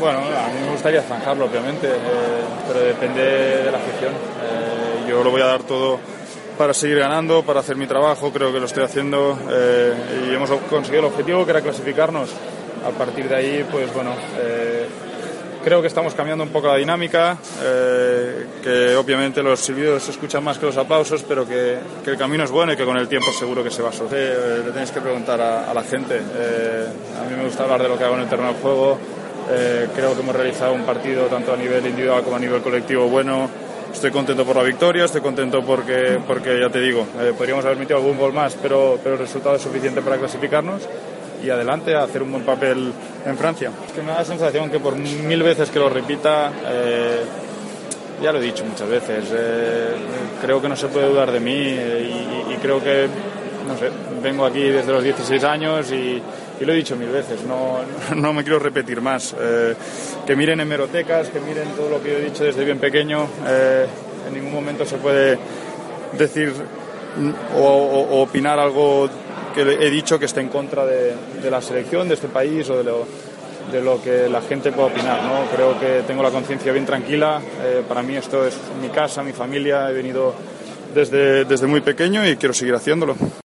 Bueno, a mí me gustaría zanjarlo, obviamente, eh, pero depende de la afición. Eh, yo lo voy a dar todo para seguir ganando, para hacer mi trabajo, creo que lo estoy haciendo eh, y hemos conseguido el objetivo que era clasificarnos. A partir de ahí, pues bueno, creo que estamos cambiando un poco la dinámica, que obviamente los silbidos se escuchan más que los aplausos, pero que, el camino es bueno y que con el tiempo seguro que se va a suceder. le tenéis que preguntar a, a la gente. a mí me gusta hablar de lo que hago en el terreno de juego eh, creo que hemos realizado un partido tanto a nivel individual como a nivel colectivo bueno. Estoy contento por la victoria, estoy contento porque, porque ya te digo, eh, podríamos haber metido algún gol más, pero, pero el resultado es suficiente para clasificarnos y adelante a hacer un buen papel en Francia. Es que me da la sensación que por mil veces que lo repita, eh, ya lo he dicho muchas veces, creo que no se puede dudar de mí y, y creo que, no sé, vengo aquí desde los 16 años y y lo he dicho mil veces, no, no me quiero repetir más. Eh, que miren hemerotecas, que miren todo lo que he dicho desde bien pequeño. Eh, en ningún momento se puede decir o, opinar algo que he dicho que esté en contra de, la selección de este país o de lo, de lo que la gente pueda opinar. ¿no? Creo que tengo la conciencia bien tranquila. Eh, para mí esto es mi casa, mi familia. He venido desde, desde muy pequeño y quiero seguir haciéndolo.